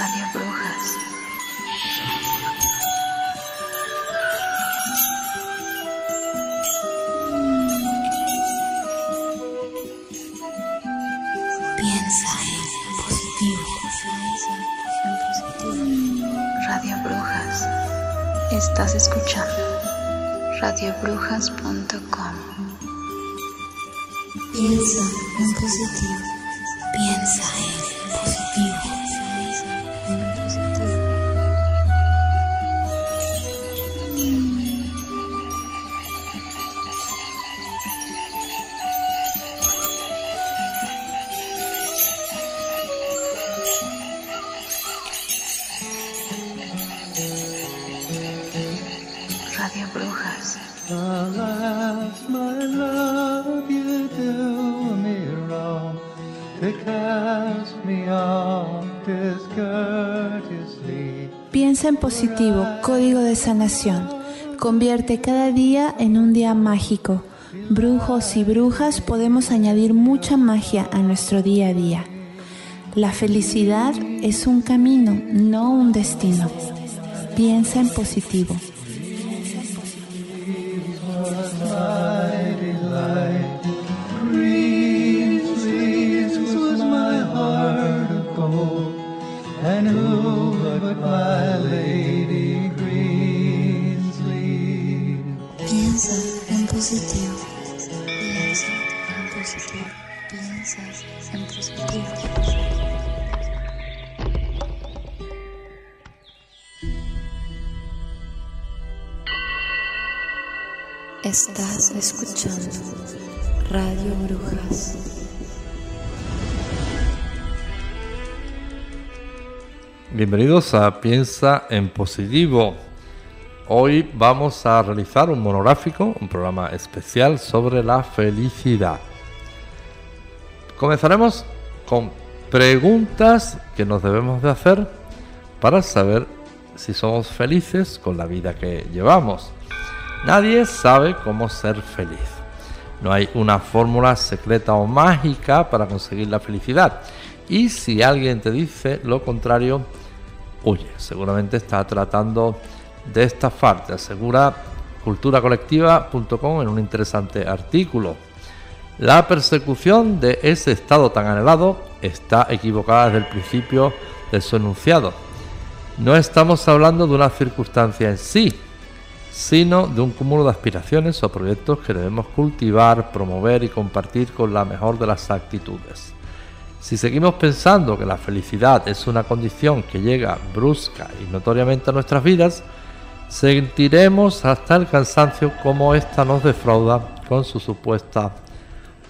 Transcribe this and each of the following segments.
Radio Brujas. Piensa en positivo. Radio Brujas. Estás escuchando radiobrujas.com. Piensa en positivo. Positivo, código de sanación. Convierte cada día en un día mágico. Brujos y brujas podemos añadir mucha magia a nuestro día a día. La felicidad es un camino, no un destino. Piensa en positivo. En positivo. Piensa en positivo. Estás escuchando Radio Brujas. Bienvenidos a Piensa en Positivo. Hoy vamos a realizar un monográfico, un programa especial sobre la felicidad. Comenzaremos con preguntas que nos debemos de hacer para saber si somos felices con la vida que llevamos. Nadie sabe cómo ser feliz. No hay una fórmula secreta o mágica para conseguir la felicidad. Y si alguien te dice lo contrario, huye. Seguramente está tratando de estafarte, asegura culturacolectiva.com en un interesante artículo. La persecución de ese estado tan anhelado está equivocada desde el principio de su enunciado. No estamos hablando de una circunstancia en sí, sino de un cúmulo de aspiraciones o proyectos que debemos cultivar, promover y compartir con la mejor de las actitudes. Si seguimos pensando que la felicidad es una condición que llega brusca y notoriamente a nuestras vidas, sentiremos hasta el cansancio como ésta nos defrauda con su supuesta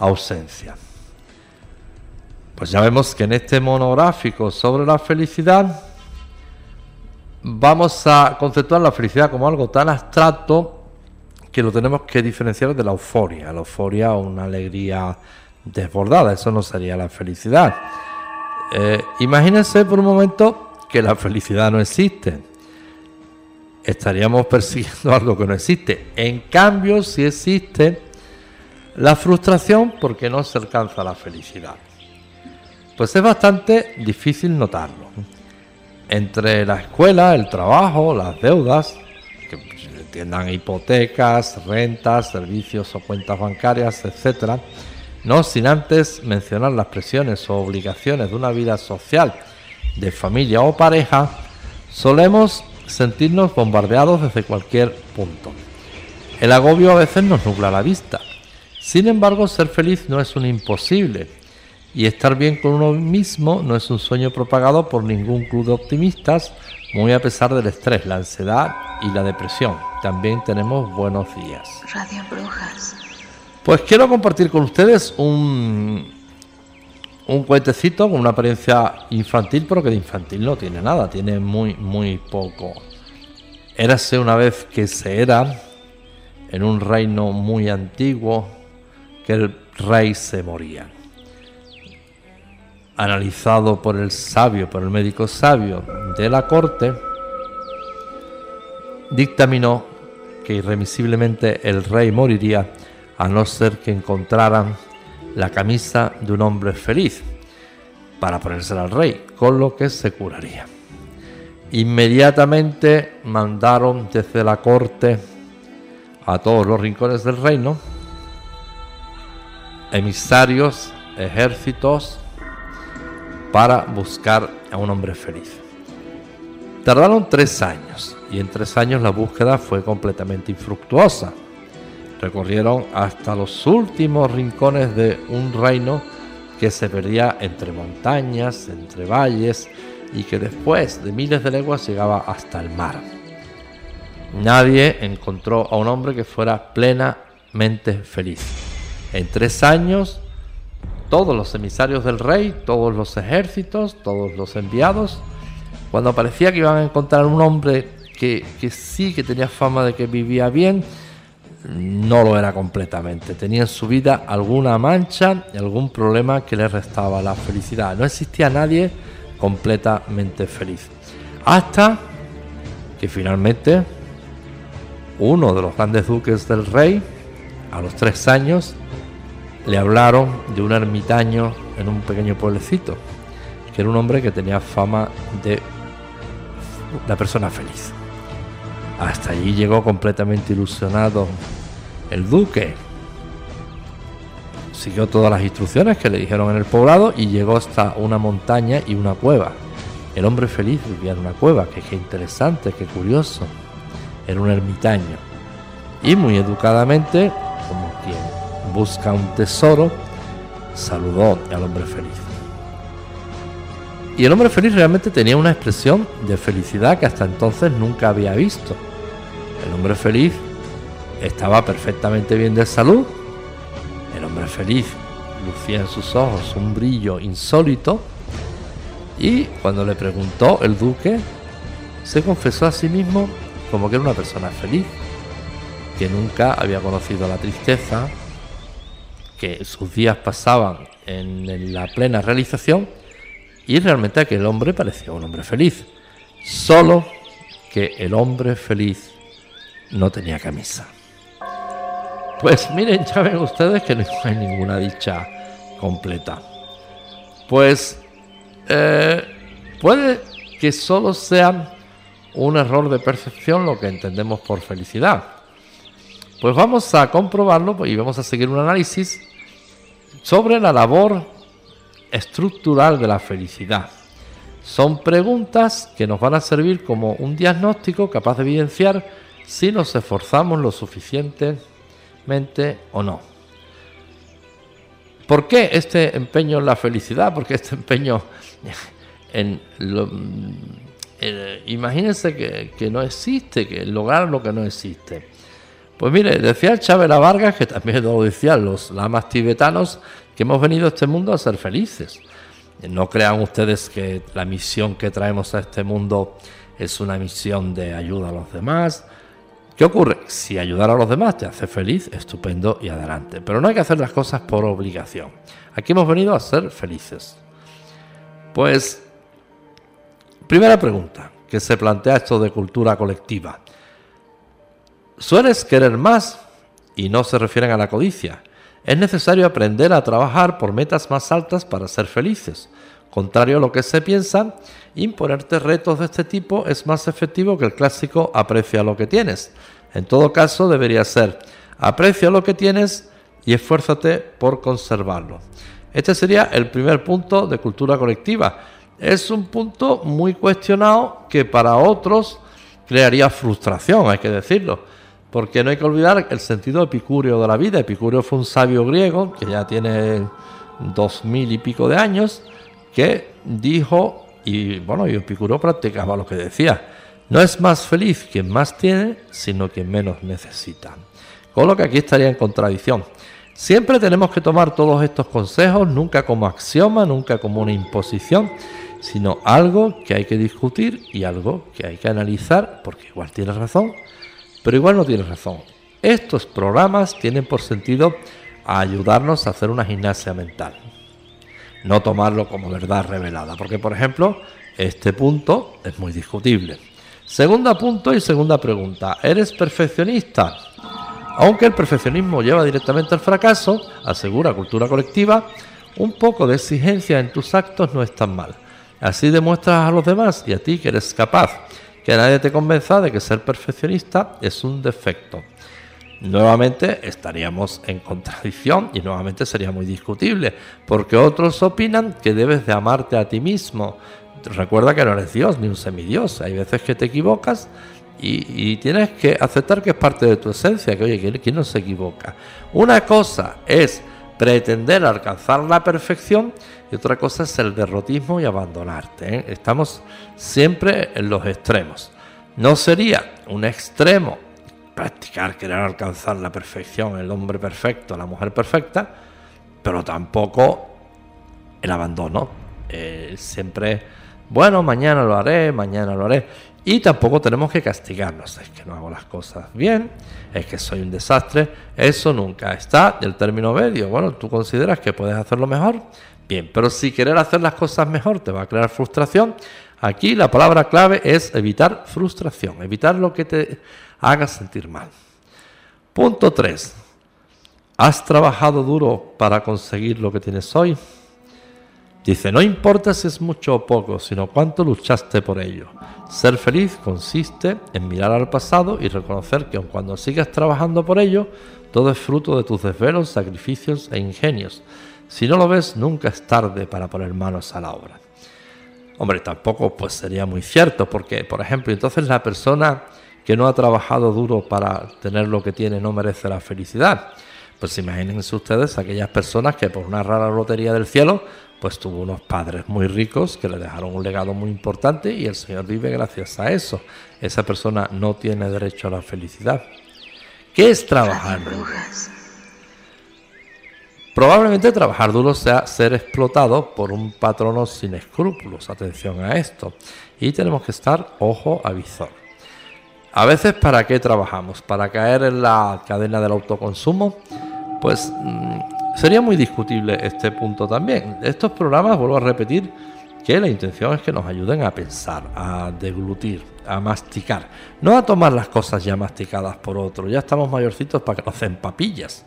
ausencia. Pues ya vemos que en este monográfico sobre la felicidad vamos a conceptuar la felicidad como algo tan abstracto que lo tenemos que diferenciar de la euforia. La euforia o una alegría desbordada, eso no sería la felicidad. Eh, imagínense por un momento que la felicidad no existe. Estaríamos persiguiendo algo que no existe. En cambio, si existe la frustración porque no se alcanza la felicidad. Pues es bastante difícil notarlo entre la escuela, el trabajo, las deudas, que entiendan hipotecas, rentas, servicios o cuentas bancarias, etcétera, no sin antes mencionar las presiones o obligaciones de una vida social, de familia o pareja, solemos sentirnos bombardeados desde cualquier punto. El agobio a veces nos nubla la vista. Sin embargo, ser feliz no es un imposible y estar bien con uno mismo no es un sueño propagado por ningún club de optimistas, muy a pesar del estrés, la ansiedad y la depresión. También tenemos buenos días. Radio Brujas. Pues quiero compartir con ustedes un, un cuentecito con una apariencia infantil, pero que de infantil no tiene nada, tiene muy, muy poco. Érase una vez que se era, en un reino muy antiguo, que el rey se moría analizado por el sabio, por el médico sabio de la corte, dictaminó que irremisiblemente el rey moriría a no ser que encontraran la camisa de un hombre feliz para ponérsela al rey, con lo que se curaría. Inmediatamente mandaron desde la corte a todos los rincones del reino emisarios, ejércitos, para buscar a un hombre feliz. Tardaron tres años y en tres años la búsqueda fue completamente infructuosa. Recorrieron hasta los últimos rincones de un reino que se perdía entre montañas, entre valles y que después de miles de leguas llegaba hasta el mar. Nadie encontró a un hombre que fuera plenamente feliz. En tres años, todos los emisarios del rey, todos los ejércitos, todos los enviados, cuando parecía que iban a encontrar un hombre que, sí, que tenía fama de que vivía bien, no lo era completamente. Tenía en su vida alguna mancha algún problema que le restaba la felicidad. No existía nadie completamente feliz. Hasta que finalmente uno de los grandes duques del rey, a los tres años, le hablaron de un ermitaño en un pequeño pueblecito, que era un hombre que tenía fama de la persona feliz. Hasta allí llegó completamente ilusionado el duque. Siguió todas las instrucciones que le dijeron en el poblado y llegó hasta una montaña y una cueva. El hombre feliz vivía en una cueva, que qué interesante, qué curioso. Era un ermitaño. Y muy educadamente, busca un tesoro, saludó al hombre feliz. Y el hombre feliz realmente tenía una expresión de felicidad que hasta entonces nunca había visto. El hombre feliz estaba perfectamente bien de salud. El hombre feliz lucía en sus ojos un brillo insólito. Y cuando le preguntó el duque, se confesó a sí mismo como que era una persona feliz, que nunca había conocido la tristeza, que sus días pasaban en la plena realización y realmente aquel hombre parecía un hombre feliz. Solo que el hombre feliz no tenía camisa. Pues miren, ya ven ustedes que no hay ninguna dicha completa. Pues eh, puede que solo sea un error de percepción lo que entendemos por felicidad. Pues vamos a comprobarlo y vamos a seguir un análisis sobre la labor estructural de la felicidad. Son preguntas que nos van a servir como un diagnóstico capaz de evidenciar si nos esforzamos lo suficiente o no. ¿Por qué este empeño en la felicidad? Porque este empeño en lo, imagínense que, no existe, que lograr lo que no existe. Pues mire, decía el Chávez Vargas, que también lo decían los lamas tibetanos, que hemos venido a este mundo a ser felices. No crean ustedes que la misión que traemos a este mundo es una misión de ayuda a los demás, ¿Qué ocurre? Si ayudar a los demás te hace feliz, estupendo y adelante. Pero no hay que hacer las cosas por obligación. Aquí hemos venido a ser felices. Pues, primera pregunta que se plantea esto de cultura colectiva. ¿Sueles querer más? Y no se refieren a la codicia. Es necesario aprender a trabajar por metas más altas para ser felices. Contrario a lo que se piensa, imponerte retos de este tipo es más efectivo que el clásico aprecia lo que tienes. En todo caso, debería ser aprecia lo que tienes y esfuérzate por conservarlo. Este sería el primer punto de cultura colectiva. Es un punto muy cuestionado que para otros crearía frustración, hay que decirlo. Porque no hay que olvidar el sentido epicúreo de la vida. Epicúreo fue un sabio griego que ya tiene dos mil y pico de años que dijo, y bueno, y Epicuro practicaba lo que decía, no es más feliz quien más tiene, sino quien menos necesita. Con lo que aquí estaría en contradicción. Siempre tenemos que tomar todos estos consejos, nunca como axioma, nunca como una imposición, sino algo que hay que discutir y algo que hay que analizar, porque igual tienes razón, pero igual no tienes razón. Estos programas tienen por sentido ayudarnos a hacer una gimnasia mental no tomarlo como verdad revelada, porque por ejemplo, este punto es muy discutible. Segunda punto y segunda pregunta, ¿eres perfeccionista? Aunque el perfeccionismo lleva directamente al fracaso, asegura cultura colectiva, un poco de exigencia en tus actos no es tan mal. Así demuestras a los demás y a ti que eres capaz, que nadie te convenza de que ser perfeccionista es un defecto. Nuevamente estaríamos en contradicción y nuevamente sería muy discutible, porque otros opinan que debes de amarte a ti mismo. Recuerda que no eres Dios ni un semidios, hay veces que te equivocas y, tienes que aceptar que es parte de tu esencia, que oye, ¿quién no se equivoca? Una cosa es pretender alcanzar la perfección y otra cosa es el derrotismo y abandonarte. ¿eh? Estamos siempre en los extremos. No sería un extremo practicar, querer alcanzar la perfección, el hombre perfecto, la mujer perfecta, pero tampoco el abandono. Eh, siempre, bueno, mañana lo haré, mañana lo haré. Y tampoco tenemos que castigarnos. Es que no hago las cosas bien, es que soy un desastre. Eso nunca está del término medio. Bueno, tú consideras que puedes hacerlo mejor. Bien, pero si querer hacer las cosas mejor te va a crear frustración. Aquí la palabra clave es evitar frustración, evitar lo que te haga sentir mal. Punto 3. ¿Has trabajado duro para conseguir lo que tienes hoy? Dice, no importa si es mucho o poco, sino cuánto luchaste por ello. Ser feliz consiste en mirar al pasado y reconocer que aun cuando sigas trabajando por ello, todo es fruto de tus desvelos, sacrificios e ingenios. Si no lo ves, nunca es tarde para poner manos a la obra. Hombre, tampoco pues sería muy cierto, porque, por ejemplo, entonces la persona que no ha trabajado duro para tener lo que tiene no merece la felicidad. Pues imagínense ustedes aquellas personas que por una rara lotería del cielo pues tuvo unos padres muy ricos que le dejaron un legado muy importante y el Señor vive gracias a eso. Esa persona no tiene derecho a la felicidad. ¿Qué es trabajar duro? Probablemente trabajar duro sea ser explotado por un patrono sin escrúpulos. Atención a esto. Y tenemos que estar ojo a visor. A veces, ¿para qué trabajamos? ¿Para caer en la cadena del autoconsumo? Pues mm, Sería muy discutible este punto también. Estos programas, vuelvo a repetir, que la intención es que nos ayuden a pensar, a deglutir, a masticar, no a tomar las cosas ya masticadas por otro. Ya estamos mayorcitos para que nos den papillas.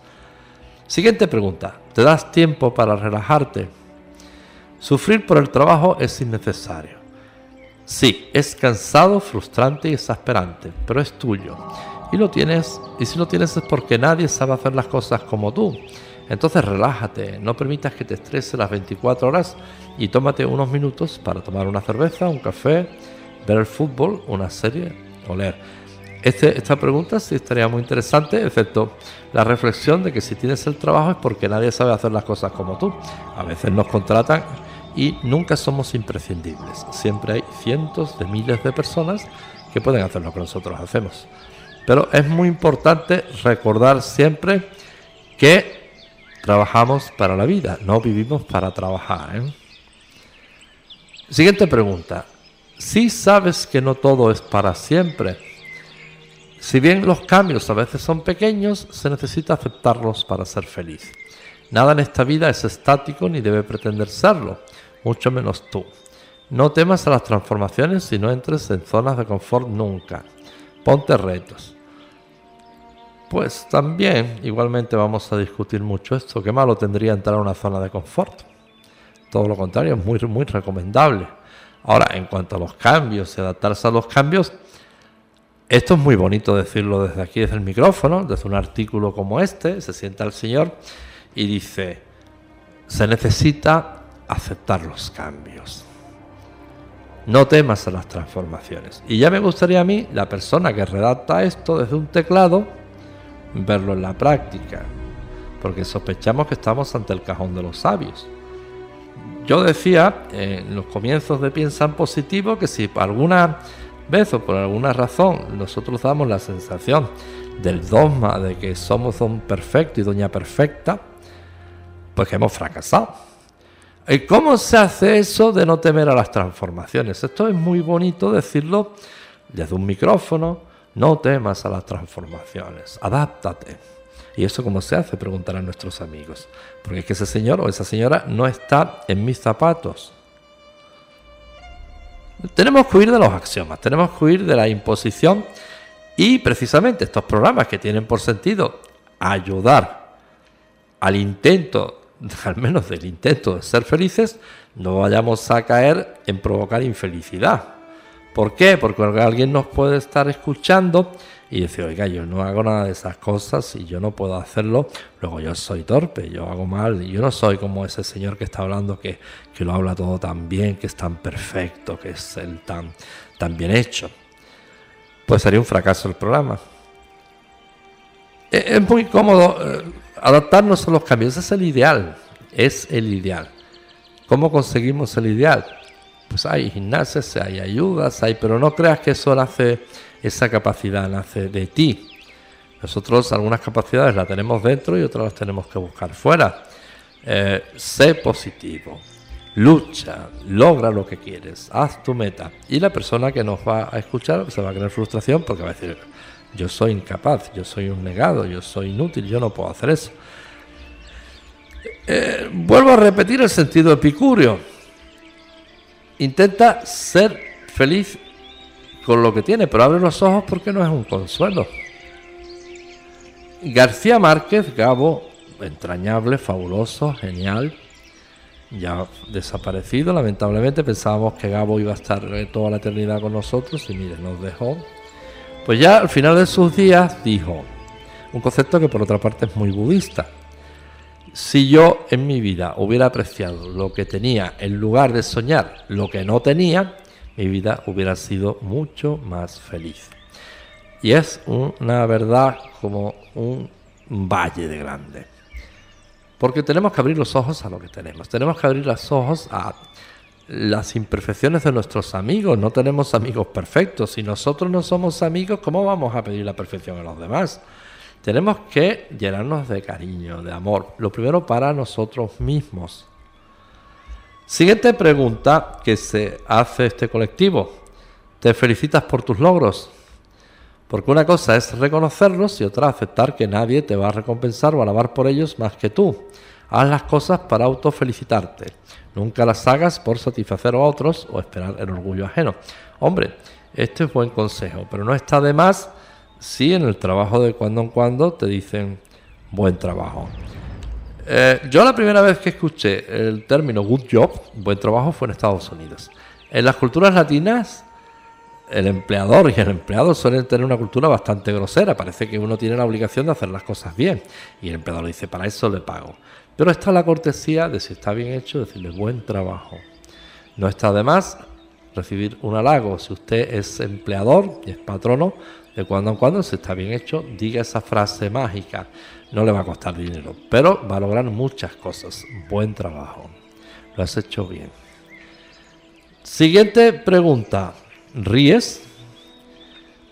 Siguiente pregunta. ¿Te das tiempo para relajarte? Sufrir por el trabajo es innecesario. Sí, es cansado, frustrante y exasperante, pero es tuyo. Y lo tienes, y si lo tienes es porque nadie sabe hacer las cosas como tú. Entonces relájate, no permitas que te estrese las 24 horas y tómate unos minutos para tomar una cerveza, un café, ver el fútbol, una serie o leer. Este, esta pregunta sí estaría muy interesante, excepto la reflexión de que si tienes el trabajo es porque nadie sabe hacer las cosas como tú. A veces nos contratan y nunca somos imprescindibles. Siempre hay cientos de miles de personas que pueden hacer lo que nosotros hacemos. Pero es muy importante recordar siempre que Trabajamos para la vida, no vivimos para trabajar. ¿eh? Siguiente pregunta. Si sabes que no todo es para siempre, si bien los cambios a veces son pequeños, se necesita aceptarlos para ser feliz. Nada en esta vida es estático ni debe pretender serlo, mucho menos tú. No temas a las transformaciones y no entres en zonas de confort nunca. Ponte retos pues también igualmente vamos a discutir mucho esto. ¿Qué malo tendría entrar a una zona de confort? Todo lo contrario, es muy, muy recomendable. Ahora, en cuanto a los cambios y adaptarse a los cambios, esto es muy bonito decirlo desde aquí, desde el micrófono, desde un artículo como este, se sienta el Señor y dice, se necesita aceptar los cambios. No temas a las transformaciones. Y ya me gustaría a mí, la persona que redacta esto desde un teclado, verlo en la práctica, porque sospechamos que estamos ante el cajón de los sabios. Yo decía en los comienzos de Piensa en Positivo que si alguna vez o por alguna razón nosotros damos la sensación del dogma de que somos don perfecto y doña perfecta, pues que hemos fracasado. ¿Y cómo se hace eso de no temer a las transformaciones? Esto es muy bonito decirlo desde un micrófono, no temas a las transformaciones, adáptate. ¿Y eso cómo se hace? Preguntarán nuestros amigos. Porque es que ese señor o esa señora no está en mis zapatos. Tenemos que huir de los axiomas, tenemos que huir de la imposición y precisamente estos programas que tienen por sentido ayudar al intento al menos del intento de ser felices, no vayamos a caer en provocar infelicidad. ¿Por qué? Porque alguien nos puede estar escuchando y decir, oiga, yo no hago nada de esas cosas y yo no puedo hacerlo, luego yo soy torpe, yo hago mal, yo no soy como ese señor que está hablando que, que lo habla todo tan bien, que es tan perfecto, que es el tan, tan bien hecho. Pues sería un fracaso el programa. E, es muy cómodo eh, adaptarnos a los cambios, es el ideal, es el ideal. ¿Cómo conseguimos el ideal? Pues hay gimnasias, hay ayudas, hay, pero no creas que eso nace, esa capacidad nace de ti. Nosotros algunas capacidades las tenemos dentro y otras las tenemos que buscar fuera. Eh, sé positivo, lucha, logra lo que quieres, haz tu meta. Y la persona que nos va a escuchar se va a crear frustración porque va a decir, yo soy incapaz, yo soy un negado, yo soy inútil, yo no puedo hacer eso. Eh, vuelvo a repetir el sentido epicúreo intenta ser feliz con lo que tiene, pero abre los ojos porque no es un consuelo. García Márquez, Gabo, entrañable, fabuloso, genial, ya desaparecido, lamentablemente pensábamos que Gabo iba a estar toda la eternidad con nosotros y mire, nos dejó. Pues ya al final de sus días dijo un concepto que por otra parte es muy budista. Si yo en mi vida hubiera apreciado lo que tenía en lugar de soñar lo que no tenía, mi vida hubiera sido mucho más feliz. Y es una verdad como un valle de grande. Porque tenemos que abrir los ojos a lo que tenemos. Tenemos que abrir los ojos a las imperfecciones de nuestros amigos. No tenemos amigos perfectos. Si nosotros no somos amigos, ¿cómo vamos a pedir la perfección a los demás? Tenemos que llenarnos de cariño, de amor. Lo primero para nosotros mismos. Siguiente pregunta que se hace este colectivo. ¿Te felicitas por tus logros? Porque una cosa es reconocerlos y otra aceptar que nadie te va a recompensar o alabar por ellos más que tú. Haz las cosas para autofelicitarte. Nunca las hagas por satisfacer a otros o esperar el orgullo ajeno. Hombre, este es buen consejo, pero no está de más sí en el trabajo de cuando en cuando te dicen buen trabajo. Eh, yo la primera vez que escuché el término good job, buen trabajo, fue en Estados Unidos. En las culturas latinas, el empleador y el empleado suelen tener una cultura bastante grosera. Parece que uno tiene la obligación de hacer las cosas bien. Y el empleador dice, para eso le pago. Pero está la cortesía de si está bien hecho, decirle buen trabajo. No está de más recibir un halago. Si usted es empleador y es patrono, de cuando en cuando, si está bien hecho, diga esa frase mágica. No le va a costar dinero, pero va a lograr muchas cosas. Buen trabajo. Lo has hecho bien. Siguiente pregunta. ¿Ríes?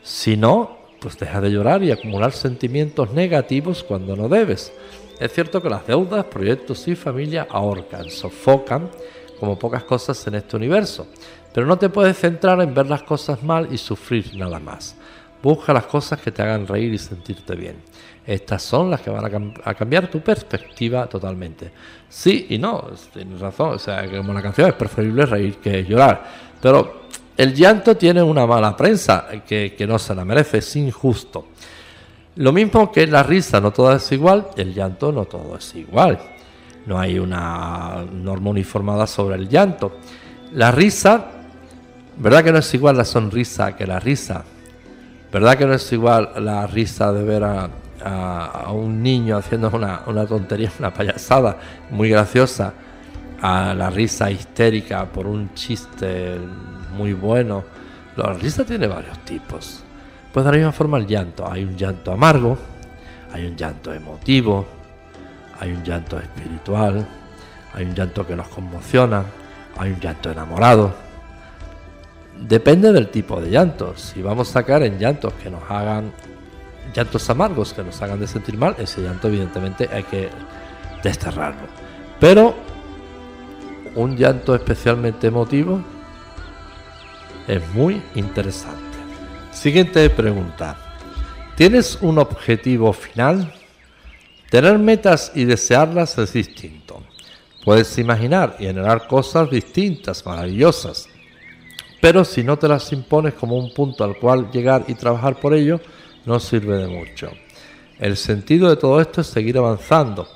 Si no, pues deja de llorar y acumular sentimientos negativos cuando no debes. Es cierto que las deudas, proyectos y familia ahorcan, sofocan como pocas cosas en este universo, pero no te puedes centrar en ver las cosas mal y sufrir nada más. Busca las cosas que te hagan reír y sentirte bien. Estas son las que van a, cambiar tu perspectiva totalmente. Sí y no, tienes razón. O sea, como la canción es preferible reír que llorar. Pero el llanto tiene una mala prensa que, que no se la merece, es injusto. Lo mismo que la risa, no todo es igual, el llanto no todo es igual. No hay una norma uniformada sobre el llanto. La risa, ¿verdad que no es igual la sonrisa que la risa? ¿Verdad que no es igual la risa de ver a, un niño haciendo una, una, tontería, una payasada muy graciosa, a la risa histérica por un chiste muy bueno? La risa tiene varios tipos. Pues de la misma forma el llanto. Hay un llanto amargo, hay un llanto emotivo, hay un llanto espiritual, hay un llanto que nos conmociona, hay un llanto enamorado Depende del tipo de llantos. Si vamos a sacar en llantos que nos hagan llantos amargos, que nos hagan de sentir mal, ese llanto evidentemente hay que desterrarlo. Pero un llanto especialmente emotivo es muy interesante. Siguiente pregunta. ¿Tienes un objetivo final? Tener metas y desearlas es distinto. Puedes imaginar y generar cosas distintas, maravillosas, pero si no te las impones como un punto al cual llegar y trabajar por ello, no sirve de mucho. El sentido de todo esto es seguir avanzando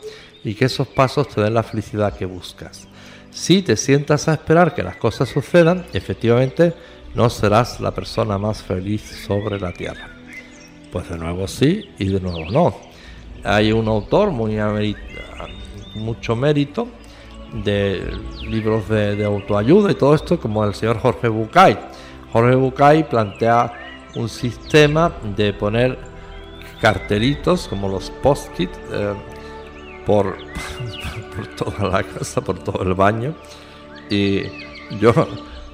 y que esos pasos te den la felicidad que buscas. Si te sientas a esperar que las cosas sucedan, efectivamente no serás la persona más feliz sobre la tierra. Pues de nuevo sí y de nuevo no. Hay un autor muy mucho mérito de libros de, autoayuda y todo esto, como el señor Jorge Bucay. Jorge Bucay plantea un sistema de poner cartelitos como los post-it eh, por, por toda la casa, por todo el baño. Y yo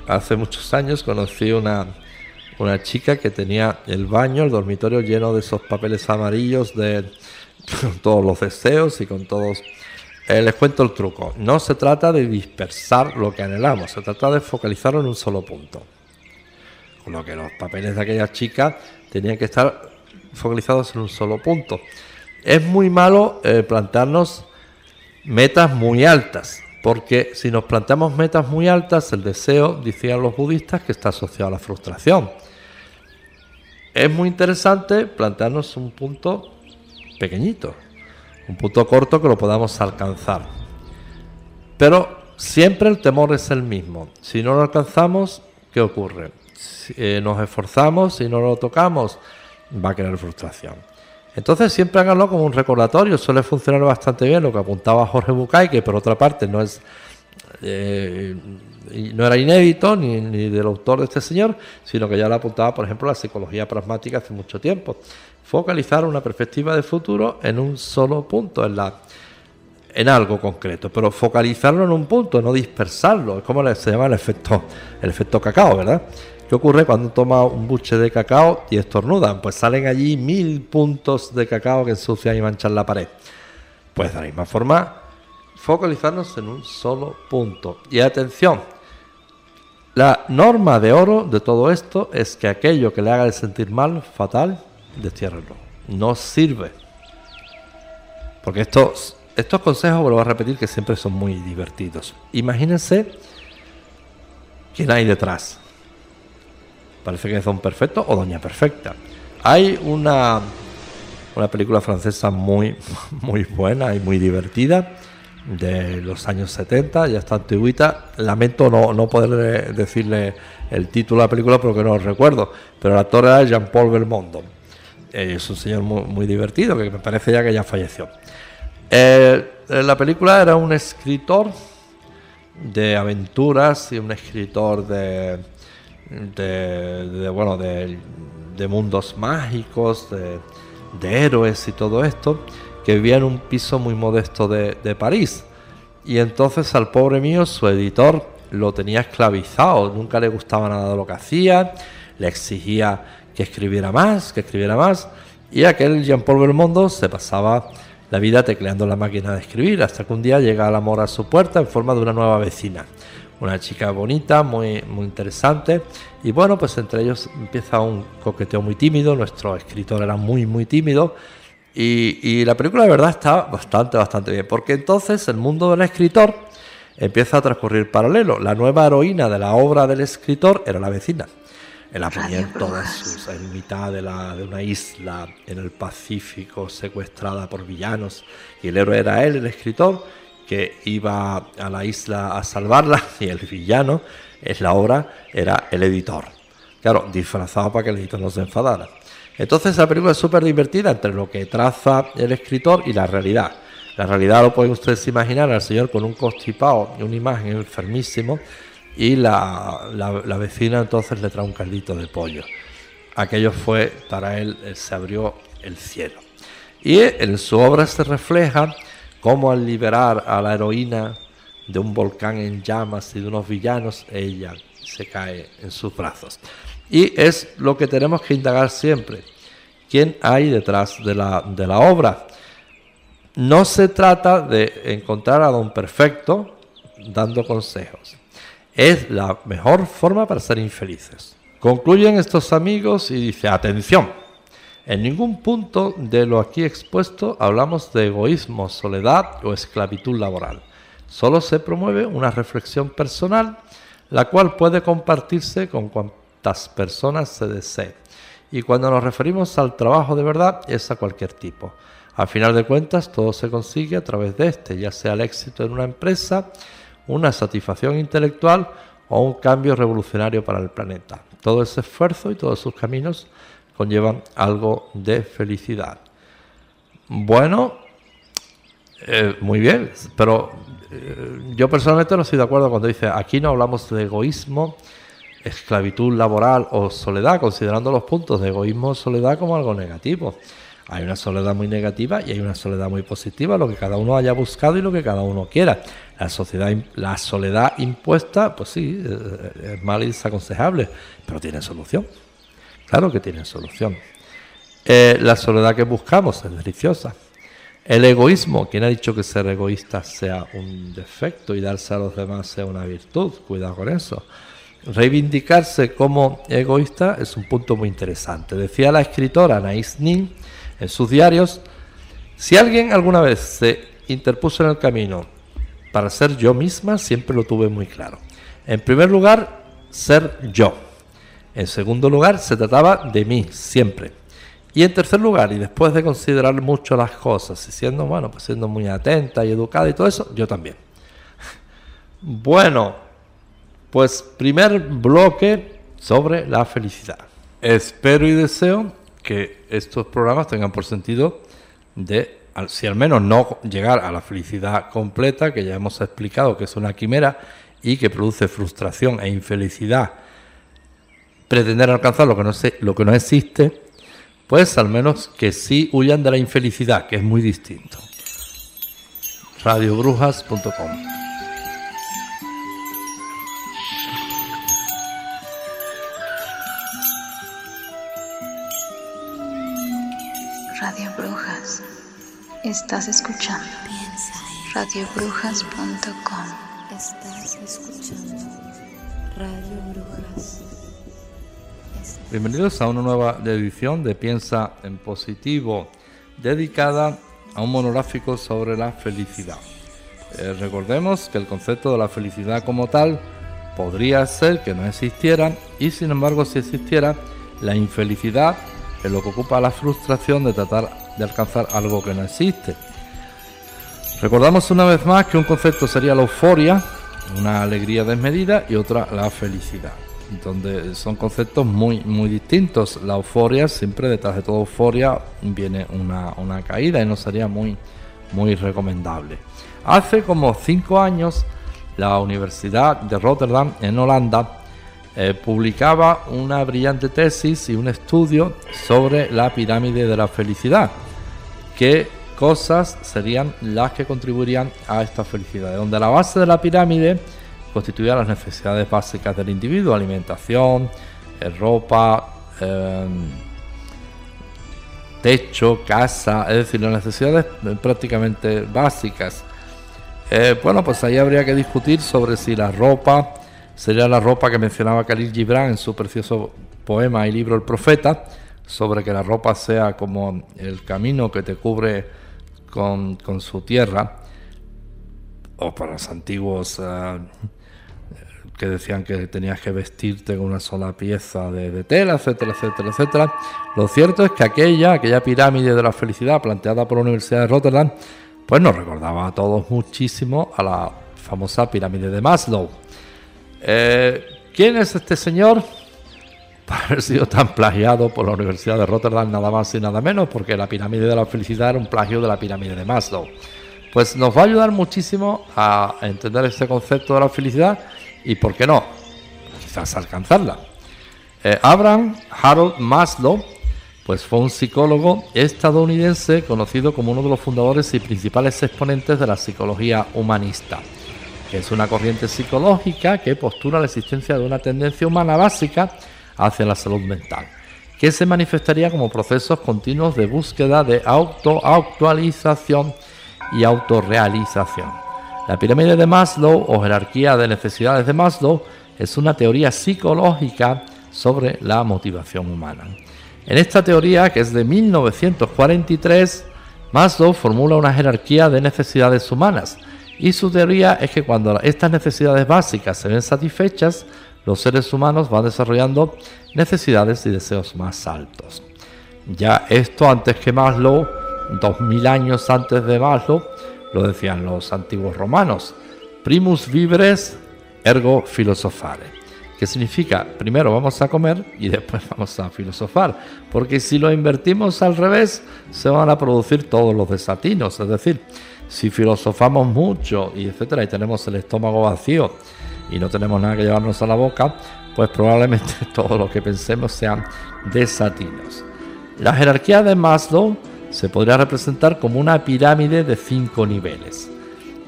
hace muchos años conocí una, una chica que tenía el baño, el dormitorio lleno de esos papeles amarillos de todos los deseos y con todos... Eh, les cuento el truco. No se trata de dispersar lo que anhelamos, se trata de focalizarlo en un solo punto. Con lo que los papeles de aquella chica tenían que estar focalizados en un solo punto. Es muy malo eh, plantearnos metas muy altas, porque si nos planteamos metas muy altas, el deseo, decían los budistas, que está asociado a la frustración. Es muy interesante plantearnos un punto pequeñito, un punto corto que lo podamos alcanzar. Pero siempre el temor es el mismo. Si no lo alcanzamos, ¿qué ocurre? Si eh, nos esforzamos, y no lo tocamos, va a crear frustración. Entonces siempre háganlo como un recordatorio, suele funcionar bastante bien lo que apuntaba Jorge Bucay, que por otra parte no es eh, no era inédito ni, ni, del autor de este señor, sino que ya lo apuntaba, por ejemplo, la psicología pragmática hace mucho tiempo. Focalizar una perspectiva de futuro en un solo punto, en, la, en algo concreto, pero focalizarlo en un punto, no dispersarlo. Es como se llama el efecto, el efecto cacao, ¿verdad? ¿Qué ocurre cuando toma un buche de cacao y estornudan? Pues salen allí mil puntos de cacao que ensucian y manchan la pared. Pues de la misma forma, focalizarnos en un solo punto. Y atención, la norma de oro de todo esto es que aquello que le haga sentir mal, fatal, destiérrenlo. No sirve. Porque estos, estos consejos, vuelvo a repetir, que siempre son muy divertidos. Imagínense quién hay detrás Parece que es Don Perfecto o Doña Perfecta. Hay una, una película francesa muy, muy buena y muy divertida de los años 70, ya está antiguita. Lamento no, no poder decirle el título de la película porque no lo recuerdo, pero el actor era Jean-Paul Belmondo. Eh, es un señor muy, divertido que me parece ya que ya falleció. Eh, la película era un escritor de aventuras y un escritor de, de, bueno, de, mundos mágicos, de, héroes y todo esto, que vivía en un piso muy modesto de, París. Y entonces al pobre mío, su editor lo tenía esclavizado, nunca le gustaba nada de lo que hacía, le exigía que escribiera más, que escribiera más, y aquel Jean-Paul Belmondo se pasaba la vida tecleando la máquina de escribir, hasta que un día llega el amor a su puerta en forma de una nueva vecina una chica bonita, muy, muy interesante. Y bueno, pues entre ellos empieza un coqueteo muy tímido. Nuestro escritor era muy, muy tímido. Y, la película de verdad está bastante, bastante bien. Porque entonces el mundo del escritor empieza a transcurrir paralelo. La nueva heroína de la obra del escritor era la vecina. La ponían todas sus, en mitad de, la, de una isla en el Pacífico, secuestrada por villanos. Y el héroe era él, el escritor que iba a la isla a salvarla y el villano es la obra, era el editor. Claro, disfrazado para que el editor no se enfadara. Entonces la película es súper divertida entre lo que traza el escritor y la realidad. La realidad lo pueden ustedes imaginar al señor con un constipado y una imagen enfermísimo y la, la, vecina entonces le trae un caldito de pollo. Aquello fue, para él, eh, se abrió el cielo. Y en su obra se refleja cómo al liberar a la heroína de un volcán en llamas y de unos villanos, ella se cae en sus brazos. Y es lo que tenemos que indagar siempre. ¿Quién hay detrás de la, de la obra? No se trata de encontrar a don perfecto dando consejos. Es la mejor forma para ser infelices. Concluyen estos amigos y dice, atención, en ningún punto de lo aquí expuesto hablamos de egoísmo, soledad o esclavitud laboral. Solo se promueve una reflexión personal, la cual puede compartirse con cuantas personas se desee. Y cuando nos referimos al trabajo de verdad es a cualquier tipo. Al final de cuentas, todo se consigue a través de este, ya sea el éxito en una empresa, una satisfacción intelectual o un cambio revolucionario para el planeta. Todo ese esfuerzo y todos sus caminos conllevan algo de felicidad. Bueno, eh, muy bien, pero eh, yo personalmente no estoy de acuerdo cuando dice aquí no hablamos de egoísmo, esclavitud laboral o soledad, considerando los puntos de egoísmo o soledad como algo negativo. Hay una soledad muy negativa y hay una soledad muy positiva, lo que cada uno haya buscado y lo que cada uno quiera. La, sociedad, la soledad impuesta, pues sí, eh, es mal y desaconsejable, pero tiene solución. Claro que tiene solución. Eh, la soledad que buscamos es deliciosa. El egoísmo, ¿quién ha dicho que ser egoísta sea un defecto y darse a los demás sea una virtud? Cuidado con eso. Reivindicarse como egoísta es un punto muy interesante. Decía la escritora Anaïs Nin en sus diarios, si alguien alguna vez se interpuso en el camino para ser yo misma, siempre lo tuve muy claro. En primer lugar, ser yo. En segundo lugar, se trataba de mí, siempre. Y en tercer lugar, y después de considerar mucho las cosas, y siendo, bueno, pues siendo muy atenta y educada y todo eso, yo también. Bueno, pues primer bloque sobre la felicidad. Espero y deseo que estos programas tengan por sentido de, si al menos no llegar a la felicidad completa, que ya hemos explicado que es una quimera y que produce frustración e infelicidad, pretender alcanzar lo que no, lo que no existe, pues al menos que sí huyan de la infelicidad, que es muy distinto. radiobrujas.com Estás escuchando. Radiobrujas.com. Estás escuchando. Radio Brujas. Bienvenidos a una nueva edición de Piensa en Positivo, dedicada a un monográfico sobre la felicidad. Eh, recordemos que el concepto de la felicidad como tal podría ser que no existiera y sin embargo si existiera, la infelicidad en lo que ocupa la frustración de tratar alcanzar algo que no existe. Recordamos una vez más que un concepto sería la euforia, una alegría desmedida, y otra la felicidad, donde son conceptos muy, muy distintos. La euforia, siempre detrás de toda euforia viene una, una caída y no sería muy, muy recomendable. Hace como cinco años, la Universidad de Rotterdam, en Holanda, eh, publicaba una brillante tesis y un estudio sobre la pirámide de la felicidad. ¿Qué cosas serían las que contribuirían a esta felicidad? Donde la base de la pirámide constituía las necesidades básicas del individuo, alimentación, eh, ropa, em, techo, casa, es decir, las necesidades eh, prácticamente básicas. bueno, pues ahí habría que discutir sobre si la ropa, sería la ropa que mencionaba Khalil Gibran en su precioso poema y libro El Profeta, sobre que la ropa sea como el camino que te cubre con, su tierra, o para los antiguos eh, que decían que tenías que vestirte con una sola pieza de, de, tela, etcétera, etcétera, etcétera. Lo cierto es que aquella, aquella pirámide de la felicidad planteada por la Universidad de Rotterdam, pues nos recordaba a todos muchísimo a la famosa pirámide de Maslow eh, ¿Quién es este señor? Haber sido tan plagiado por la Universidad de Rotterdam, nada más y nada menos, porque la pirámide de la felicidad era un plagio de la pirámide de Maslow. Pues nos va a ayudar muchísimo a entender este concepto de la felicidad y, ¿por qué no? Quizás alcanzarla. Eh, Abraham Harold Maslow pues fue un psicólogo estadounidense conocido como uno de los fundadores y principales exponentes de la psicología humanista es una corriente psicológica que postula la existencia de una tendencia humana básica hacia la salud mental, que se manifestaría como procesos continuos de búsqueda de autoactualización y autorrealización. La pirámide de Maslow o jerarquía de necesidades de Maslow es una teoría psicológica sobre la motivación humana. En esta teoría, que es de 1943, Maslow formula una jerarquía de necesidades humanas, y su teoría es que cuando estas necesidades básicas se ven satisfechas, los seres humanos van desarrollando necesidades y deseos más altos. Ya esto antes que Maslow dos mil años antes de Maslow, lo decían los antiguos romanos, primus vivres ergo filosofare que significa primero vamos a comer y después vamos a filosofar, porque si lo invertimos al revés se van a producir todos los desatinos, es decir, si filosofamos mucho y etcétera y tenemos el estómago vacío y no tenemos nada que llevarnos a la boca, pues probablemente todo lo que pensemos sean desatinos. La jerarquía de Maslow se podría representar como una pirámide de cinco niveles.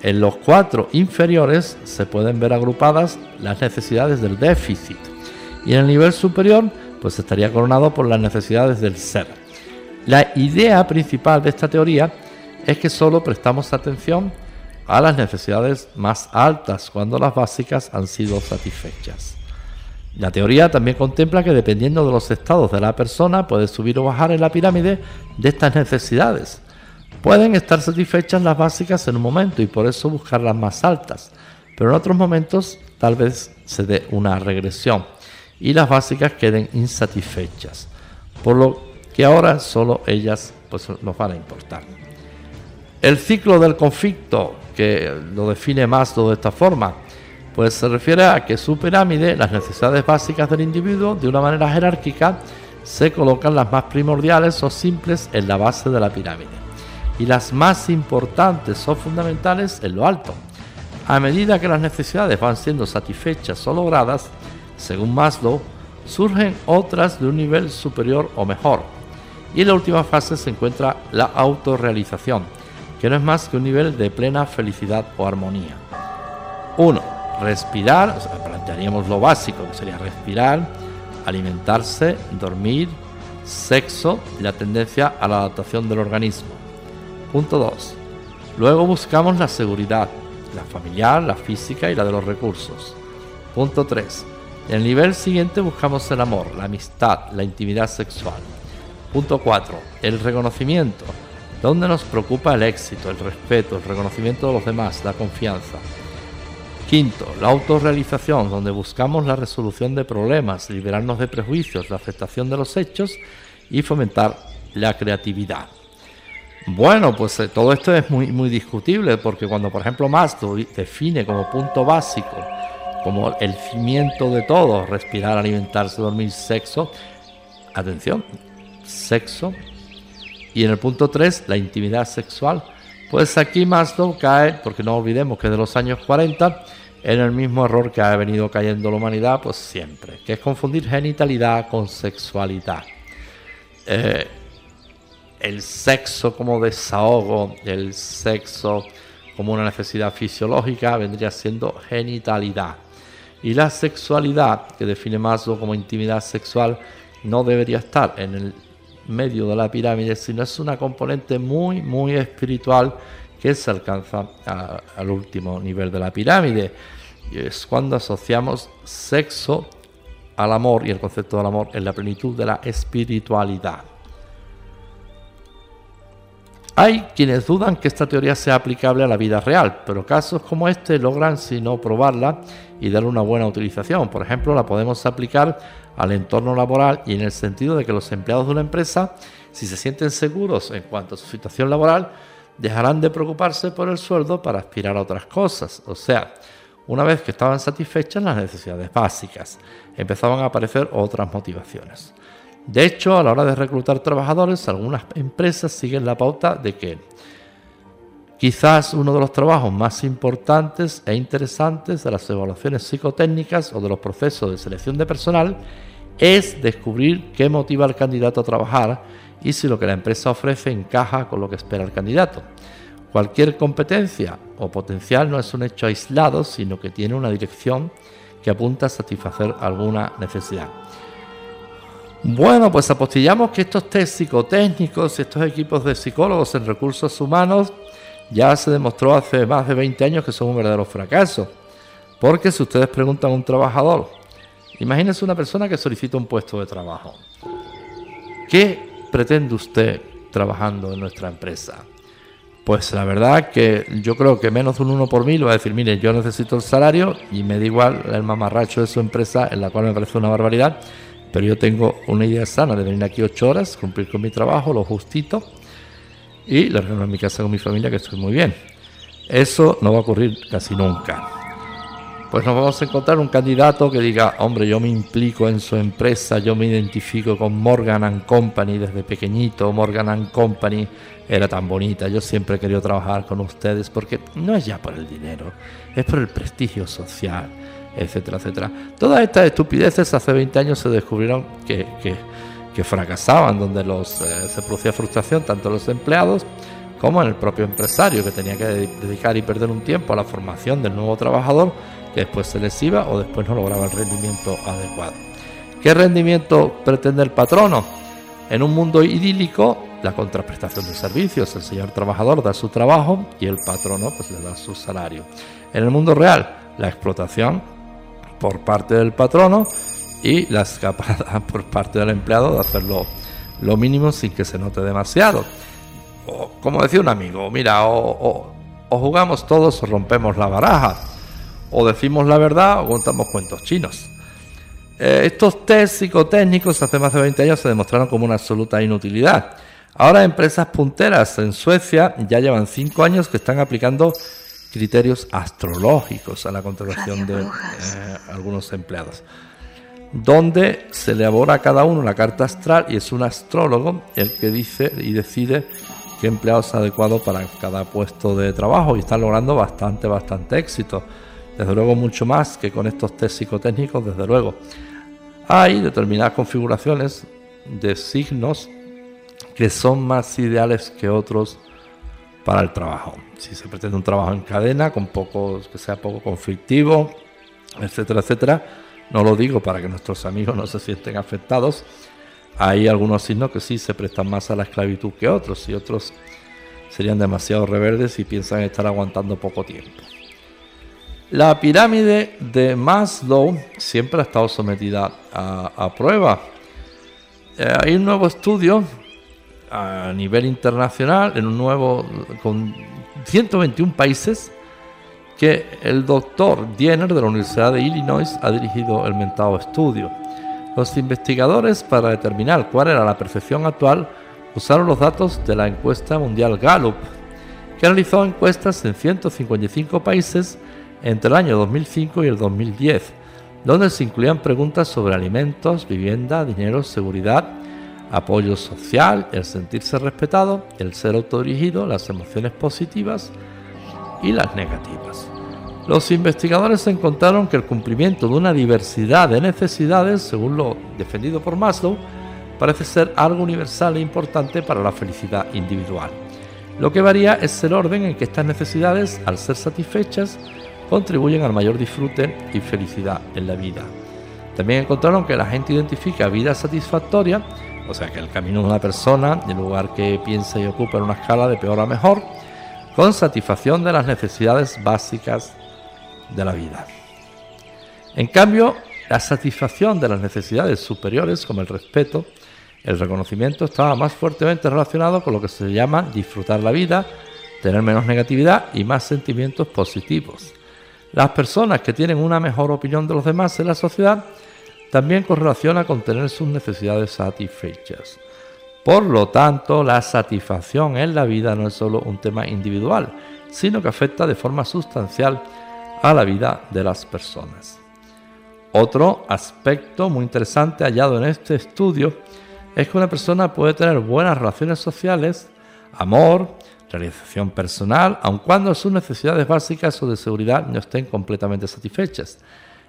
En los cuatro inferiores se pueden ver agrupadas las necesidades del déficit y en el nivel superior pues estaría coronado por las necesidades del ser. La idea principal de esta teoría es que solo prestamos atención a las necesidades más altas cuando las básicas han sido satisfechas. La teoría también contempla que dependiendo de los estados de la persona puede subir o bajar en la pirámide de estas necesidades Pueden estar satisfechas las básicas en un momento y por eso buscar las más altas, pero en otros momentos tal vez se dé una regresión y las básicas queden insatisfechas, por lo que ahora solo ellas pues, nos van a importar. El ciclo del conflicto, que lo define más de esta forma, pues se refiere a que su pirámide, las necesidades básicas del individuo, de una manera jerárquica, se colocan las más primordiales o simples en la base de la pirámide y las más importantes o fundamentales en lo alto. A medida que las necesidades van siendo satisfechas o logradas, según Maslow, surgen otras de un nivel superior o mejor. Y en la última fase se encuentra la autorrealización, que no es más que un nivel de plena felicidad o armonía. 1. Respirar, plantearíamos lo básico, que sería respirar, alimentarse, dormir, sexo y la tendencia a la adaptación del organismo. Punto 2. Luego buscamos la seguridad, la familiar, la física y la de los recursos. Punto 3. En el nivel siguiente buscamos el amor, la amistad, la intimidad sexual. Punto 4. El reconocimiento, donde nos preocupa el éxito, el respeto, el reconocimiento de los demás, la confianza. Quinto, la autorrealización, donde buscamos la resolución de problemas, liberarnos de prejuicios, la aceptación de los hechos y fomentar la creatividad. Bueno, pues eh, todo esto es muy, muy discutible porque cuando, por ejemplo, Maslow define como punto básico, como el cimiento de todo, respirar, alimentarse, dormir, sexo, atención, sexo, y en el punto 3, la intimidad sexual, pues aquí Maslow cae, porque no olvidemos que de los años 40, en el mismo error que ha venido cayendo la humanidad, pues siempre, que es confundir genitalidad con sexualidad. Eh, el sexo como desahogo, el sexo como una necesidad fisiológica, vendría siendo genitalidad. Y la sexualidad, que define Maslow como intimidad sexual, no debería estar en el medio de la pirámide, sino es una componente muy, muy espiritual que se alcanza al último nivel de la pirámide. Y es cuando asociamos sexo al amor y el concepto del amor en la plenitud de la espiritualidad. Hay quienes dudan que esta teoría sea aplicable a la vida real, pero casos como este logran, si no probarla, y darle una buena utilización. Por ejemplo, la podemos aplicar al entorno laboral y en el sentido de que los empleados de una empresa, si se sienten seguros en cuanto a su situación laboral, dejarán de preocuparse por el sueldo para aspirar a otras cosas. O sea, una vez que estaban satisfechas las necesidades básicas, empezaban a aparecer otras motivaciones. De hecho, a la hora de reclutar trabajadores, algunas empresas siguen la pauta de que quizás uno de los trabajos más importantes e interesantes de las evaluaciones psicotécnicas o de los procesos de selección de personal es descubrir qué motiva al candidato a trabajar y si lo que la empresa ofrece encaja con lo que espera el candidato. Cualquier competencia o potencial no es un hecho aislado, sino que tiene una dirección que apunta a satisfacer alguna necesidad. Bueno, pues apostillamos que estos test psicotécnicos, estos equipos de psicólogos en recursos humanos, ya se demostró hace más de 20 años que son un verdadero fracaso. Porque si ustedes preguntan a un trabajador, imagínense una persona que solicita un puesto de trabajo. ¿Qué pretende usted trabajando en nuestra empresa? Pues la verdad que yo creo que menos un uno por mil va a decir, mire, yo necesito el salario y me da igual el mamarracho de su empresa, en la cual me parece una barbaridad, pero yo tengo una idea sana de venir aquí ocho horas, cumplir con mi trabajo, lo justito, y largarme a mi casa con mi familia que estoy muy bien. Eso no va a ocurrir casi nunca. Pues nos vamos a encontrar un candidato que diga, hombre, yo me implico en su empresa, yo me identifico con Morgan ⁇ Company desde pequeñito, Morgan ⁇ Company era tan bonita, yo siempre he querido trabajar con ustedes porque no es ya por el dinero, es por el prestigio social, etcétera, etcétera. Todas estas estupideces hace 20 años se descubrieron que, que, fracasaban, donde los, eh, se producía frustración tanto en los empleados como en el propio empresario, que tenía que dedicar y perder un tiempo a la formación del nuevo trabajador, que después se les iba o después no lograba el rendimiento adecuado. ¿Qué rendimiento pretende el patrono? En un mundo idílico, la contraprestación de servicios. El señor trabajador da su trabajo y el patrono pues, le da su salario. En el mundo real, la explotación por parte del patrono y la escapada por parte del empleado de hacerlo lo mínimo sin que se note demasiado como decía un amigo, mira, o, jugamos todos o rompemos la baraja, o decimos la verdad o contamos cuentos chinos. Eh, estos test psicotécnicos hace más de 20 años se demostraron como una absoluta inutilidad. Ahora empresas punteras en Suecia ya llevan 5 años que están aplicando criterios astrológicos a la contratación de eh, algunos empleados, donde se elabora a cada uno la carta astral y es un astrólogo el que dice y decide qué empleado es adecuado para cada puesto de trabajo y están logrando bastante, bastante éxito. Desde luego mucho más que con estos test psicotécnicos, desde luego. Hay determinadas configuraciones de signos que son más ideales que otros para el trabajo. Si se pretende un trabajo en cadena, con poco, que sea poco conflictivo, etcétera, etcétera, no lo digo para que nuestros amigos no se sienten afectados, hay algunos signos que sí se prestan más a la esclavitud que otros y otros serían demasiado reverdes y piensan estar aguantando poco tiempo. La pirámide de Maslow siempre ha estado sometida a, prueba. Eh, hay un nuevo estudio a nivel internacional, en un nuevo con 121 países, que el doctor Diener de la Universidad de Illinois ha dirigido el mentado estudio. Los investigadores, para determinar cuál era la percepción actual, usaron los datos de la encuesta mundial Gallup, que realizó encuestas en 155 países entre el año 2005 y el 2010, donde se incluían preguntas sobre alimentos, vivienda, dinero, seguridad, apoyo social, el sentirse respetado, el ser autodirigido, las emociones positivas y las negativas. Los investigadores encontraron que el cumplimiento de una diversidad de necesidades, según lo defendido por Maslow, parece ser algo universal e importante para la felicidad individual. Lo que varía es el orden en que estas necesidades, al ser satisfechas, contribuyen al mayor disfrute y felicidad en la vida. También encontraron que la gente identifica vida satisfactoria, o sea que el camino de una persona, el lugar que piensa y ocupa en una escala de peor a mejor, con satisfacción de las necesidades básicas de la vida. En cambio, la satisfacción de las necesidades superiores, como el respeto, el reconocimiento, estaba más fuertemente relacionado con lo que se llama disfrutar la vida, tener menos negatividad y más sentimientos positivos. Las personas que tienen una mejor opinión de los demás en la sociedad también correlaciona con tener sus necesidades satisfechas. Por lo tanto, la satisfacción en la vida no es solo un tema individual, sino que afecta de forma sustancial a la vida de las personas. Otro aspecto muy interesante hallado en este estudio es que una persona puede tener buenas relaciones sociales, amor, realización personal, aun cuando sus necesidades básicas o de seguridad no estén completamente satisfechas.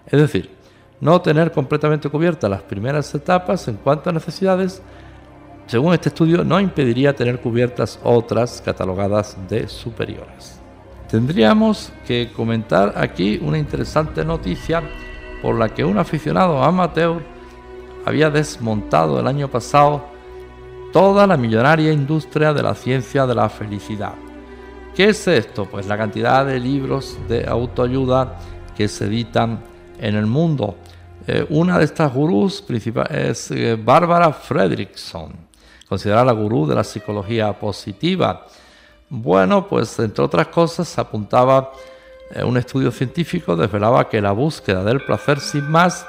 Es decir, no tener completamente cubiertas las primeras etapas en cuanto a necesidades, según este estudio, no impediría tener cubiertas otras catalogadas de superiores. Tendríamos que comentar aquí una interesante noticia por la que un aficionado amateur había desmontado el año pasado toda la millonaria industria de la ciencia de la felicidad. ¿Qué es esto? Pues la cantidad de libros de autoayuda que se editan en el mundo. Eh, una de estas gurús principales es eh, Barbara Fredrickson, considerada gurú de la psicología positiva. Bueno, pues entre otras cosas apuntaba eh, un estudio científico, desvelaba que la búsqueda del placer sin más,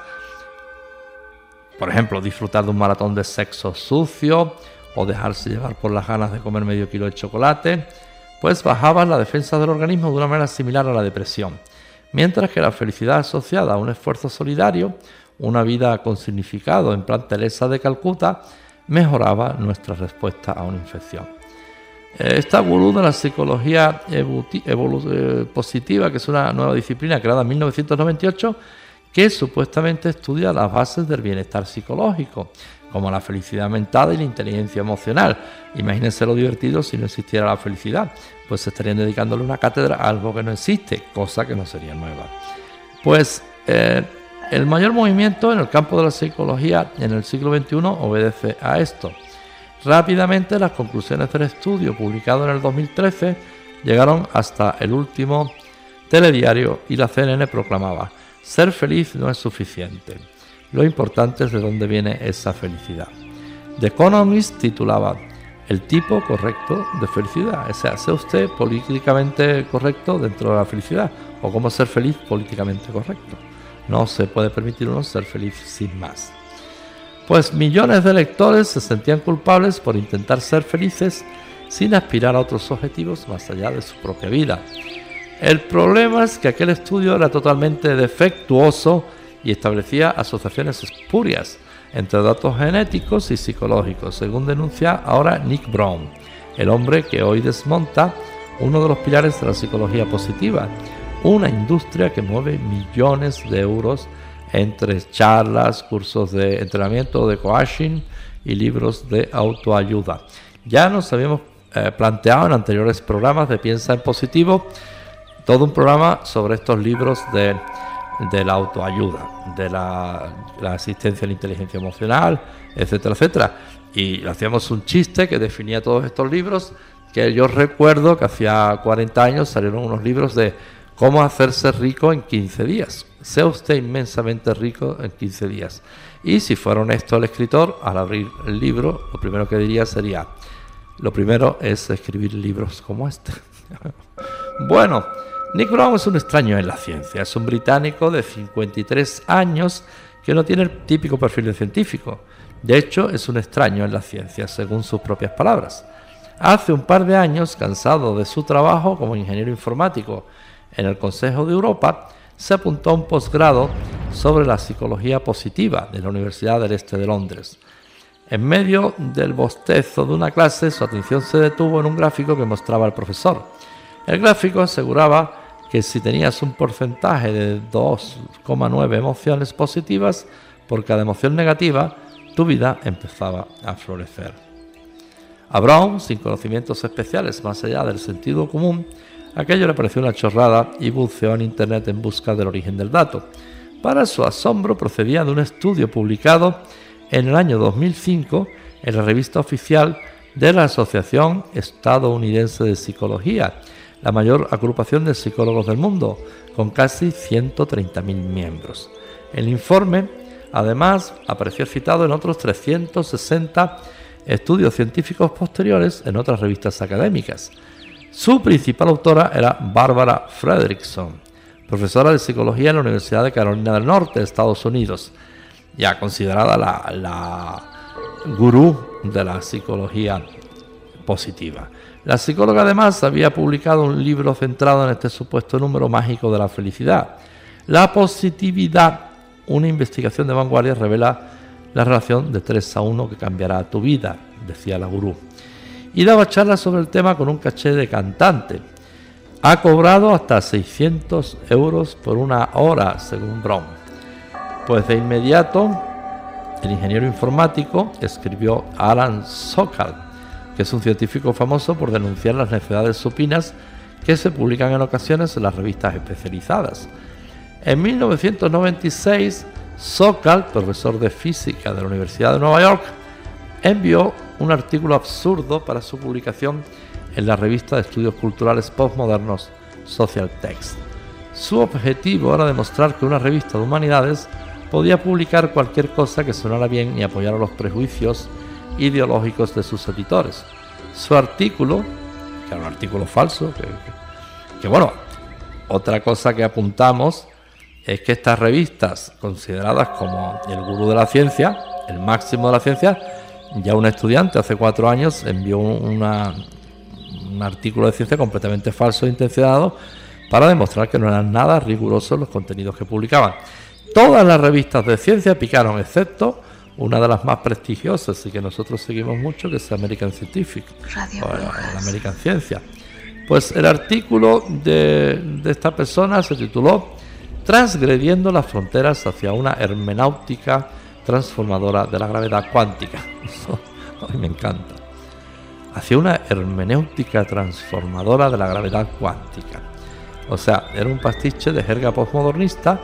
por ejemplo, disfrutar de un maratón de sexo sucio o dejarse llevar por las ganas de comer medio kilo de chocolate, pues bajaban la defensa del organismo de una manera similar a la depresión, mientras que la felicidad asociada a un esfuerzo solidario, una vida con significado en plan Teresa de Calcuta, mejoraba nuestra respuesta a una infección. Esta gurú de la psicología eh, positiva, que es una nueva disciplina creada en 1998, que supuestamente estudia las bases del bienestar psicológico, como la felicidad mental y la inteligencia emocional. Imagínense lo divertido si no existiera la felicidad, pues estarían dedicándole una cátedra a algo que no existe, cosa que no sería nueva. Pues eh, el mayor movimiento en el campo de la psicología en el siglo XXI obedece a esto. Rápidamente las conclusiones del estudio publicado en el 2013 llegaron hasta el último telediario y la CNN proclamaba, ser feliz no es suficiente. Lo importante es de dónde viene esa felicidad. The Economist titulaba El tipo correcto de felicidad. O sea, sea usted políticamente correcto dentro de la felicidad o cómo ser feliz políticamente correcto. No se puede permitir uno ser feliz sin más. Pues millones de lectores se sentían culpables por intentar ser felices sin aspirar a otros objetivos más allá de su propia vida. El problema es que aquel estudio era totalmente defectuoso y establecía asociaciones espurias entre datos genéticos y psicológicos, según denuncia ahora Nick Brown, el hombre que hoy desmonta uno de los pilares de la psicología positiva, una industria que mueve millones de euros entre charlas, cursos de entrenamiento, de coaching y libros de autoayuda. Ya nos habíamos eh, planteado en anteriores programas de Piensa en Positivo todo un programa sobre estos libros de, la autoayuda, de la, asistencia a la inteligencia emocional, etcétera, etcétera. Y hacíamos un chiste que definía todos estos libros, que yo recuerdo que hacía 40 años salieron unos libros de cómo hacerse rico en 15 días. Sea usted inmensamente rico en 15 días. Y si fuera honesto el escritor, al abrir el libro, lo primero que diría sería, lo primero es escribir libros como este. bueno, Nick Brown es un extraño en la ciencia, es un británico de 53 años que no tiene el típico perfil de científico. De hecho, es un extraño en la ciencia, según sus propias palabras. Hace un par de años, cansado de su trabajo como ingeniero informático en el Consejo de Europa, se apuntó a un posgrado sobre la psicología positiva de la Universidad del Este de Londres. En medio del bostezo de una clase, su atención se detuvo en un gráfico que mostraba al profesor. El gráfico aseguraba que si tenías un porcentaje de 2,9 emociones positivas por cada emoción negativa, tu vida empezaba a florecer. A Brown, sin conocimientos especiales más allá del sentido común, aquello le pareció una chorrada y buceó en Internet en busca del origen del dato. Para su asombro procedía de un estudio publicado en el año 2005 en la revista oficial de la Asociación Estadounidense de Psicología, la mayor agrupación de psicólogos del mundo, con casi 130.000 miembros. El informe, además, apareció citado en otros 360 estudios científicos posteriores en otras revistas académicas. Su principal autora era Barbara Fredrickson, profesora de psicología en la Universidad de Carolina del Norte, Estados Unidos, ya considerada la, la gurú de la psicología positiva. La psicóloga además había publicado un libro centrado en este supuesto número mágico de la felicidad. La positividad, una investigación de vanguardia, revela la relación de 3 a 1 que cambiará tu vida, decía la gurú. Y daba charlas sobre el tema con un caché de cantante. Ha cobrado hasta 600 euros por una hora, según Brown. Pues de inmediato, el ingeniero informático escribió Alan Sokal que es un científico famoso por denunciar las necesidades supinas que se publican en ocasiones en las revistas especializadas. En 1996, Sokal, profesor de física de la Universidad de Nueva York, envió un artículo absurdo para su publicación en la revista de estudios culturales postmodernos Social Text. Su objetivo era demostrar que una revista de humanidades podía publicar cualquier cosa que sonara bien y apoyar a los prejuicios ideológicos de sus editores. Su artículo, que era un artículo falso, que, bueno, otra cosa que apuntamos es que estas revistas, consideradas como el gurú de la ciencia, el máximo de la ciencia, Ya un estudiante hace cuatro años envió una, un artículo de ciencia completamente falso e intencionado para demostrar que no eran nada rigurosos los contenidos que publicaban. Todas las revistas de ciencia picaron, excepto una de las más prestigiosas y que nosotros seguimos mucho, que es American Scientific, Radio o American Ciencia. Pues el artículo de, de esta persona se tituló Transgrediendo las fronteras hacia una hermenáutica transformadora de la gravedad cuántica. A mí me encanta. Hacia una hermenéutica transformadora de la gravedad cuántica. O sea, era un pastiche de jerga postmodernista,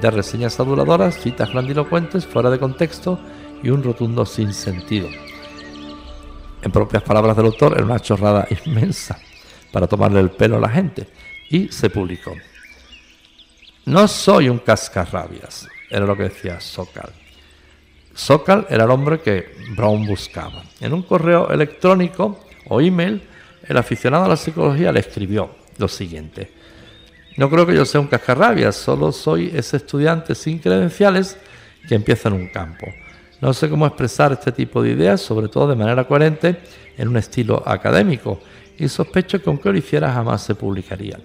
de reseñas aduladoras, citas grandilocuentes, fuera de contexto y un rotundo sinsentido. En propias palabras del autor, era una chorrada inmensa para tomarle el pelo a la gente. Y se publicó. No soy un cascarrabias, era lo que decía Sokal. Sokal era el hombre que Brown buscaba. En un correo electrónico o email, el aficionado a la psicología le escribió lo siguiente. No creo que yo sea un cascarrabias, solo soy ese estudiante sin credenciales que empieza en un campo. No sé cómo expresar este tipo de ideas, sobre todo de manera coherente, en un estilo académico, y sospecho que aunque lo hiciera jamás se publicaría.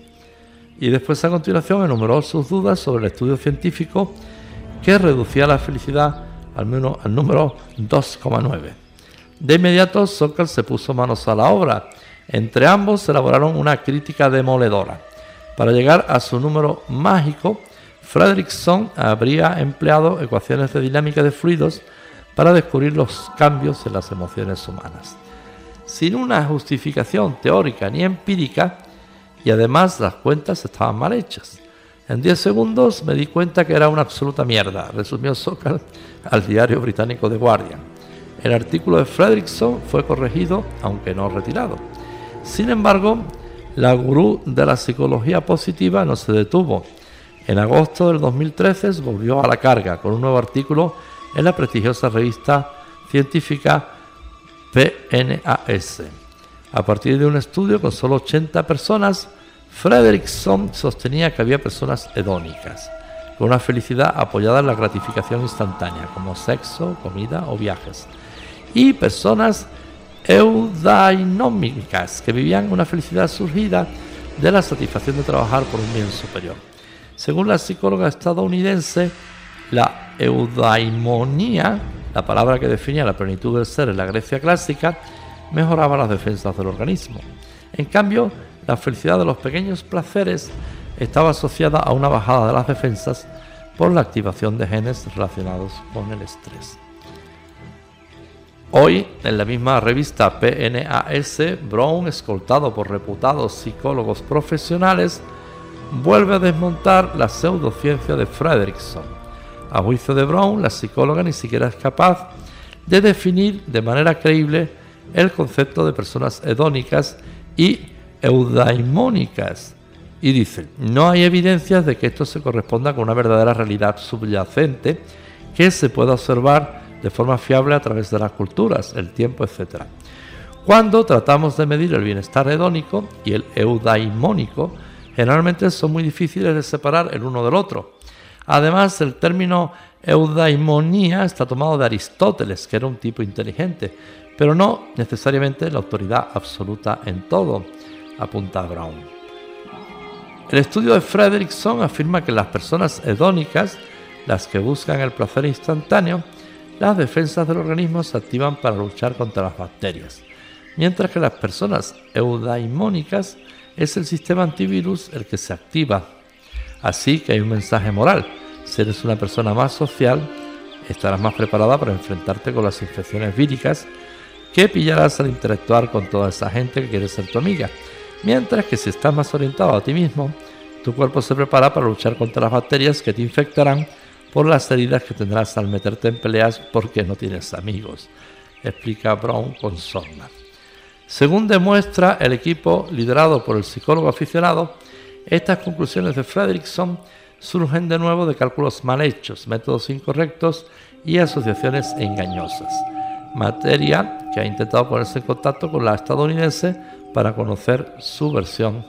Y después a continuación enumeró sus dudas sobre el estudio científico que reducía la felicidad menos, al número 2,9. De inmediato Sokal se puso manos a la obra. Entre ambos elaboraron una crítica demoledora. Para llegar a su número mágico, Fredrickson habría empleado ecuaciones de dinámica de fluidos para descubrir los cambios en las emociones humanas. Sin una justificación teórica ni empírica, y además las cuentas estaban mal hechas. En 10 segundos me di cuenta que era una absoluta mierda, resumió Sokal al diario británico The Guardian. El artículo de Fredrickson fue corregido, aunque no retirado. Sin embargo, la gurú de la psicología positiva no se detuvo. En agosto del 2013 volvió a la carga con un nuevo artículo en la prestigiosa revista científica PNAS. A partir de un estudio con solo 80 personas, Frederickson sostenía que había personas hedónicas, con una felicidad apoyada en la gratificación instantánea, como sexo, comida o viajes, y personas eudainomicas, que vivían una felicidad surgida de la satisfacción de trabajar por un bien superior. Según la psicóloga estadounidense, la eudaimonía, la palabra que definía la plenitud del ser en la Grecia clásica, mejoraba las defensas del organismo. En cambio, la felicidad de los pequeños placeres estaba asociada a una bajada de las defensas por la activación de genes relacionados con el estrés. Hoy, en la misma revista PNAS, Brown, escoltado por reputados psicólogos profesionales, vuelve a desmontar la pseudociencia de Fredrickson. A juicio de Brown, la psicóloga ni siquiera es capaz de definir de manera creíble el concepto de personas hedónicas y eudaimónicas. Y dice, no hay evidencias de que esto se corresponda con una verdadera realidad subyacente que se pueda observar de forma fiable a través de las culturas, el tiempo, etc. Cuando tratamos de medir el bienestar hedónico y el eudaimónico, generalmente son muy difíciles de separar el uno del otro. Además, el término eudaimonía está tomado de Aristóteles, que era un tipo inteligente, pero no necesariamente la autoridad absoluta en todo, apunta Brown. El estudio de Fredrickson afirma que las personas hedónicas, las que buscan el placer instantáneo, las defensas del organismo se activan para luchar contra las bacterias, mientras que las personas eudaimónicas es el sistema antivirus el que se activa. Así que hay un mensaje moral. Si eres una persona más social, estarás más preparada para enfrentarte con las infecciones víricas que pillarás al interactuar con toda esa gente que quiere ser tu amiga. Mientras que si estás más orientado a ti mismo, tu cuerpo se prepara para luchar contra las bacterias que te infectarán por las heridas que tendrás al meterte en peleas porque no tienes amigos, explica Brown con sorna. Según demuestra el equipo liderado por el psicólogo aficionado, estas conclusiones de Fredrickson surgen de nuevo de cálculos mal hechos, métodos incorrectos y asociaciones engañosas. Materia que ha intentado ponerse en contacto con la estadounidense para conocer su versión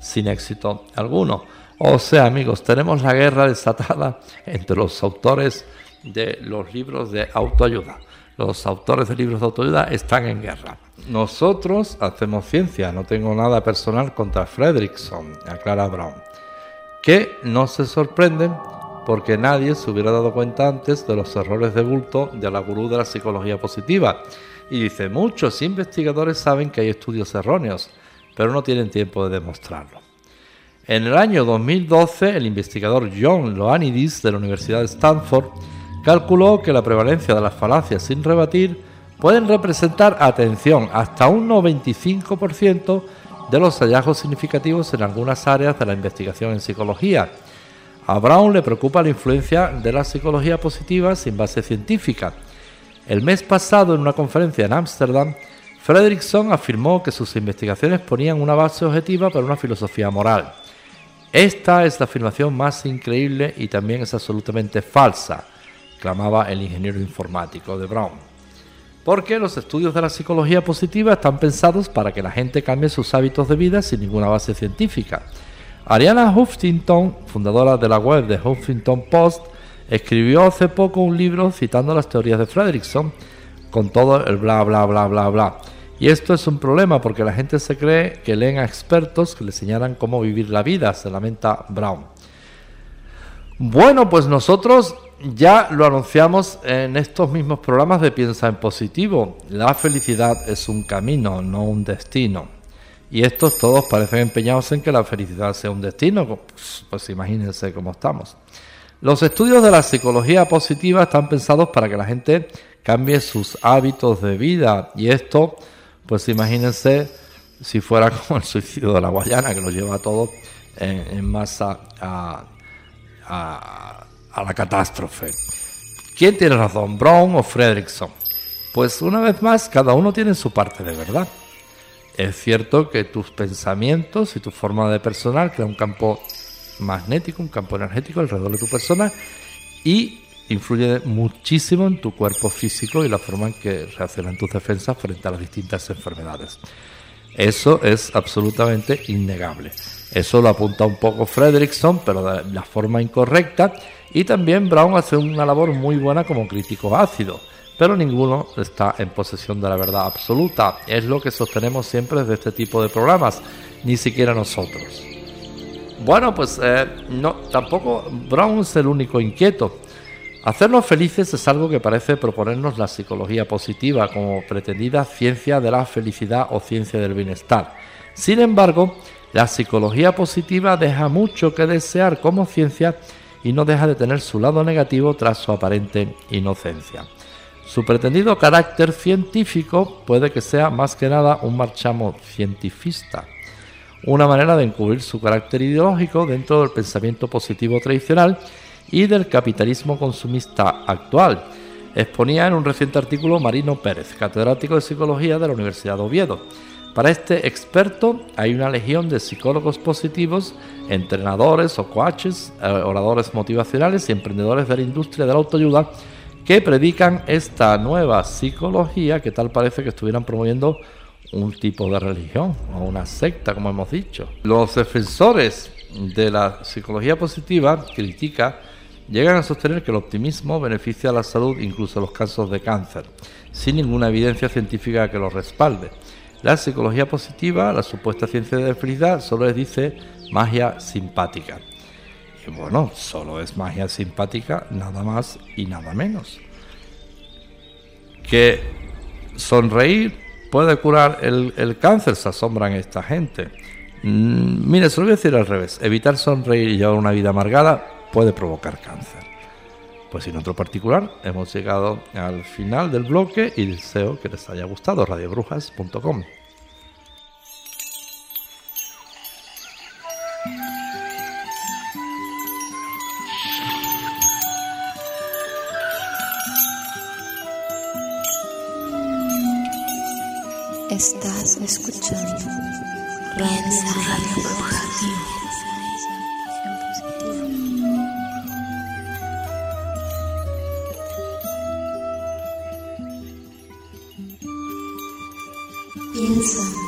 sin éxito alguno. O sea, amigos, tenemos la guerra desatada entre los autores de los libros de autoayuda, los autores de libros de autoayuda están en guerra. Nosotros hacemos ciencia, no tengo nada personal contra Fredrickson, aclara Brown, que no se sorprenden porque nadie se hubiera dado cuenta antes de los errores de bulto de la gurú de la psicología positiva. Y dice, muchos investigadores saben que hay estudios erróneos, pero no tienen tiempo de demostrarlo. En el año 2012, el investigador John Loanidis de la Universidad de Stanford calculó que la prevalencia de las falacias sin rebatir pueden representar, atención, hasta un 95% de los hallazgos significativos en algunas áreas de la investigación en psicología. A Brown le preocupa la influencia de la psicología positiva sin base científica. El mes pasado, en una conferencia en Ámsterdam, Fredrickson afirmó que sus investigaciones ponían una base objetiva para una filosofía moral. Esta es la afirmación más increíble y también es absolutamente falsa, clamaba el ingeniero informático de Brown porque los estudios de la psicología positiva están pensados para que la gente cambie sus hábitos de vida sin ninguna base científica. Ariana Huffington, fundadora de la web de Huffington Post, escribió hace poco un libro citando las teorías de Fredrickson con todo el bla bla bla bla bla. Y esto es un problema porque la gente se cree que leen a expertos que le señalan cómo vivir la vida, se lamenta Brown. Bueno, pues nosotros ya lo anunciamos en estos mismos programas de Piensa en Positivo. La felicidad es un camino, no un destino. Y estos todos parecen empeñados en que la felicidad sea un destino. Pues, pues, imagínense cómo estamos. Los estudios de la psicología positiva están pensados para que la gente cambie sus hábitos de vida. Y esto, pues imagínense si fuera como el suicidio de la Guayana, que nos lleva a todos en, masa a a la catástrofe. ¿Quién tiene razón, Brown o Fredrickson? Pues una vez más, cada uno tiene su parte de verdad. Es cierto que tus pensamientos y tu forma de personal crean un campo magnético, un campo energético alrededor de tu persona y influye muchísimo en tu cuerpo físico y la forma en que reaccionan tus defensas frente a las distintas enfermedades. Eso es absolutamente innegable. Eso lo apunta un poco Fredrickson, pero de la forma incorrecta y también Brown hace una labor muy buena como crítico ácido, pero ninguno está en posesión de la verdad absoluta. Es lo que sostenemos siempre desde este tipo de programas, ni siquiera nosotros. Bueno, pues eh, no, tampoco Brown es el único inquieto. Hacernos felices es algo que parece proponernos la psicología positiva como pretendida ciencia de la felicidad o ciencia del bienestar. Sin embargo, la psicología positiva deja mucho que desear como ciencia y no deja de tener su lado negativo tras su aparente inocencia. Su pretendido carácter científico puede que sea más que nada un marchamo cientifista, una manera de encubrir su carácter ideológico dentro del pensamiento positivo tradicional y del capitalismo consumista actual, exponía en un reciente artículo Marino Pérez, catedrático de Psicología de la Universidad de Oviedo. Para este experto hay una legión de psicólogos positivos, entrenadores o coaches, eh, oradores motivacionales y emprendedores de la industria de la autoayuda que predican esta nueva psicología que tal parece que estuvieran promoviendo un tipo de religión o una secta, como hemos dicho. Los defensores de la psicología positiva critica llegan a sostener que el optimismo beneficia a la salud incluso en los casos de cáncer, sin ninguna evidencia científica que lo respalde. La psicología positiva, la supuesta ciencia de la felicidad, solo les dice magia simpática. Bueno, solo es magia simpática, nada más y nada menos. Que sonreír puede curar el, cáncer, se asombran esta gente. Mm, mire, se lo voy a decir al revés. Evitar sonreír y llevar una vida amargada puede provocar cáncer. Pues sin otro particular, hemos llegado al final del bloque y deseo que les haya gustado radiobrujas.com. Estás escuchando Radio. Piensa en positivo. Piensa en